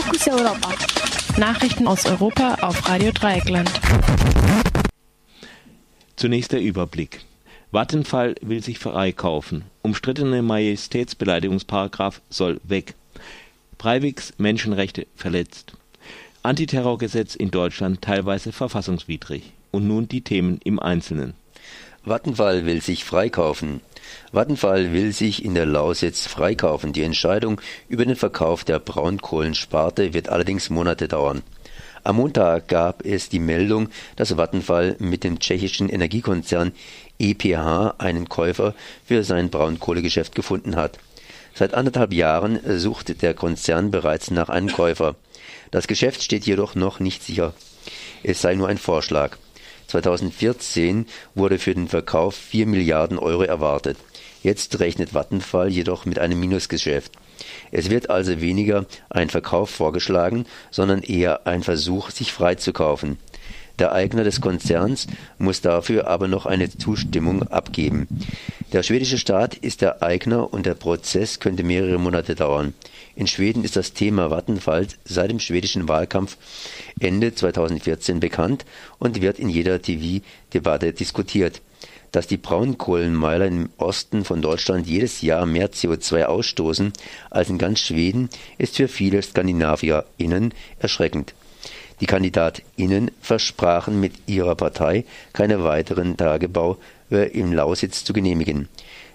Fokus Europa. Nachrichten aus Europa auf Radio Dreieckland. Zunächst der Überblick. Vattenfall will sich freikaufen. Umstrittene Majestätsbeleidigungsparagraf soll weg. Breiviks Menschenrechte verletzt. Antiterrorgesetz in Deutschland teilweise verfassungswidrig. Und nun die Themen im Einzelnen. Vattenfall will sich freikaufen. Vattenfall will sich in der Lausitz freikaufen. Die Entscheidung über den Verkauf der Braunkohlensparte wird allerdings Monate dauern. Am Montag gab es die Meldung, dass Vattenfall mit dem tschechischen Energiekonzern EPH einen Käufer für sein Braunkohlegeschäft gefunden hat. Seit anderthalb Jahren sucht der Konzern bereits nach einem Käufer. Das Geschäft steht jedoch noch nicht sicher. Es sei nur ein Vorschlag. 2014 wurde für den Verkauf 4 Milliarden Euro erwartet. Jetzt rechnet Vattenfall jedoch mit einem Minusgeschäft. Es wird also weniger ein Verkauf vorgeschlagen, sondern eher ein Versuch, sich freizukaufen. Der Eigner des Konzerns muss dafür aber noch eine Zustimmung abgeben. Der schwedische Staat ist der Eigner und der Prozess könnte mehrere Monate dauern. In Schweden ist das Thema Vattenfall seit dem schwedischen Wahlkampf Ende 2014 bekannt und wird in jeder TV-Debatte diskutiert. Dass die Braunkohlenmeiler im Osten von Deutschland jedes Jahr mehr CO2 ausstoßen als in ganz Schweden, ist für viele SkandinavierInnen erschreckend. Die KandidatInnen versprachen mit ihrer Partei, keine weiteren Tagebau im Lausitz zu genehmigen.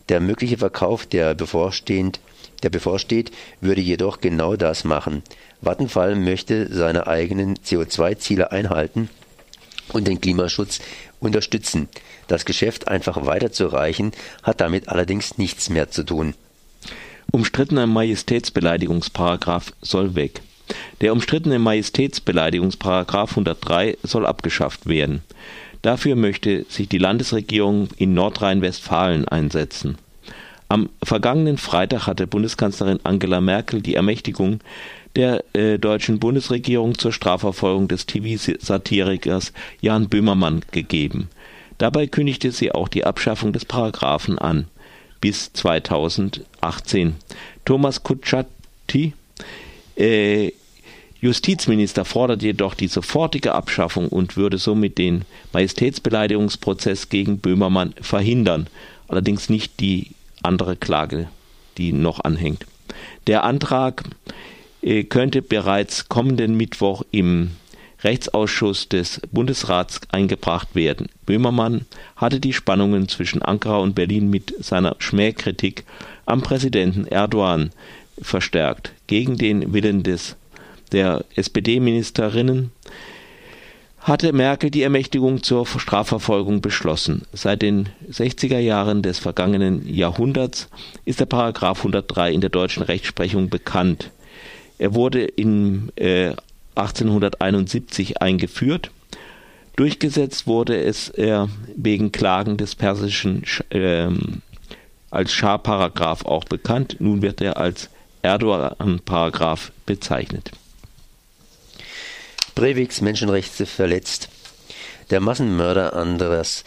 Der mögliche Verkauf, der bevorstehend der bevorsteht, würde jedoch genau das machen. Vattenfall möchte seine eigenen CO2-Ziele einhalten und den Klimaschutz unterstützen. Das Geschäft einfach weiterzureichen, hat damit allerdings nichts mehr zu tun. Umstrittener Majestätsbeleidigungsparagraf soll weg. Der umstrittene Majestätsbeleidigungsparagraf 103 soll abgeschafft werden. Dafür möchte sich die Landesregierung in Nordrhein-Westfalen einsetzen. Am vergangenen Freitag hatte Bundeskanzlerin Angela Merkel die Ermächtigung der äh, deutschen Bundesregierung zur Strafverfolgung des TV-Satirikers Jan Böhmermann gegeben. Dabei kündigte sie auch die Abschaffung des Paragraphen an bis 2018. Thomas Kutschaty, äh, Justizminister, fordert jedoch die sofortige Abschaffung und würde somit den Majestätsbeleidigungsprozess gegen Böhmermann verhindern, allerdings nicht die andere Klage, die noch anhängt. Der Antrag äh, könnte bereits kommenden Mittwoch im Rechtsausschuss des Bundesrats eingebracht werden. Böhmermann hatte die Spannungen zwischen Ankara und Berlin mit seiner Schmähkritik am Präsidenten Erdogan verstärkt. Gegen den Willen des, der SPD-Ministerinnen hatte Merkel die Ermächtigung zur Strafverfolgung beschlossen. Seit den 60er Jahren des vergangenen Jahrhunderts ist der Paragraph 103 in der deutschen Rechtsprechung bekannt. Er wurde in äh, 1871 eingeführt. Durchgesetzt wurde es äh, wegen Klagen des persischen äh, als Schah-Paragraph auch bekannt. Nun wird er als Erdogan-Paragraph bezeichnet. Breiviks Menschenrechte verletzt. Der Massenmörder Andras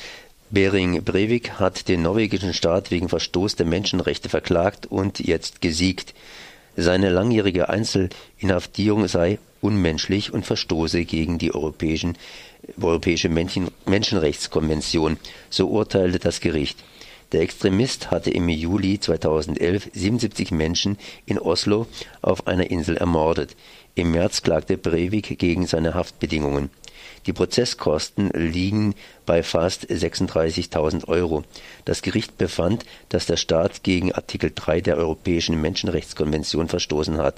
Bering Breivik hat den norwegischen Staat wegen Verstoß der Menschenrechte verklagt und jetzt gesiegt. Seine langjährige Einzelinhaftierung sei unmenschlich und verstoße gegen die Europäische Menschenrechtskonvention, so urteilte das Gericht. Der Extremist hatte im Juli 2011 77 Menschen in Oslo auf einer Insel ermordet. Im März klagte Breivik gegen seine Haftbedingungen. Die Prozesskosten liegen bei fast 36.000 Euro. Das Gericht befand, dass der Staat gegen Artikel 3 der Europäischen Menschenrechtskonvention verstoßen hat,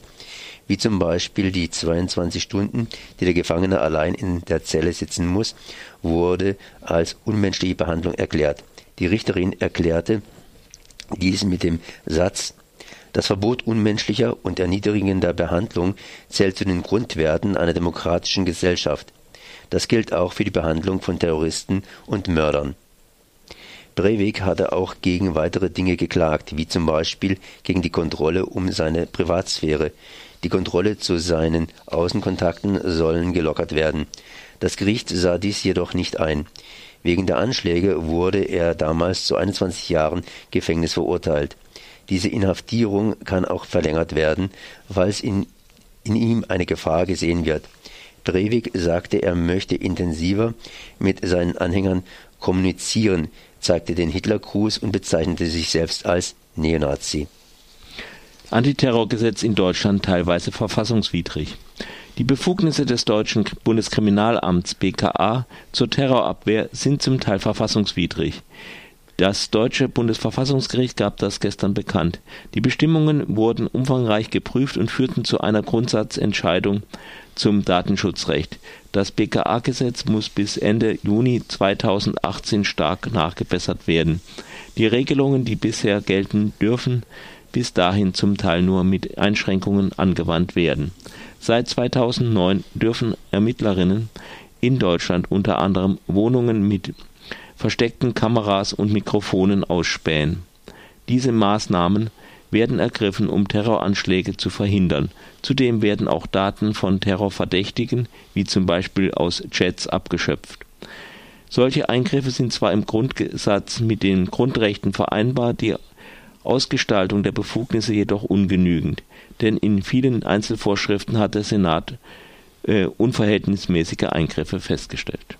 wie zum Beispiel die 22 Stunden, die der Gefangene allein in der Zelle sitzen muss, wurde als unmenschliche Behandlung erklärt. Die Richterin erklärte dies mit dem Satz das Verbot unmenschlicher und erniedrigender Behandlung zählt zu den Grundwerten einer demokratischen Gesellschaft. Das gilt auch für die Behandlung von Terroristen und Mördern. Breivik hatte auch gegen weitere Dinge geklagt, wie zum Beispiel gegen die Kontrolle um seine Privatsphäre. Die Kontrolle zu seinen Außenkontakten sollen gelockert werden. Das Gericht sah dies jedoch nicht ein. Wegen der Anschläge wurde er damals zu 21 Jahren Gefängnis verurteilt. Diese Inhaftierung kann auch verlängert werden, falls in in ihm eine Gefahr gesehen wird. Breivik sagte, er möchte intensiver mit seinen Anhängern kommunizieren, zeigte den Hitlergruß und bezeichnete sich selbst als Neonazi. Antiterrorgesetz in Deutschland teilweise verfassungswidrig. Die Befugnisse des deutschen Bundeskriminalamts BKA zur Terrorabwehr sind zum Teil verfassungswidrig. Das deutsche Bundesverfassungsgericht gab das gestern bekannt. Die Bestimmungen wurden umfangreich geprüft und führten zu einer Grundsatzentscheidung zum Datenschutzrecht. Das BKA-Gesetz muss bis Ende Juni 2018 stark nachgebessert werden. Die Regelungen, die bisher gelten, dürfen bis dahin zum Teil nur mit Einschränkungen angewandt werden. Seit 2009 dürfen Ermittlerinnen in Deutschland unter anderem Wohnungen mit versteckten Kameras und Mikrofonen ausspähen. Diese Maßnahmen werden ergriffen, um Terroranschläge zu verhindern. Zudem werden auch Daten von Terrorverdächtigen, wie zum Beispiel aus Chats, abgeschöpft. Solche Eingriffe sind zwar im Grundsatz mit den Grundrechten vereinbar, die Ausgestaltung der Befugnisse jedoch ungenügend, denn in vielen Einzelvorschriften hat der Senat äh, unverhältnismäßige Eingriffe festgestellt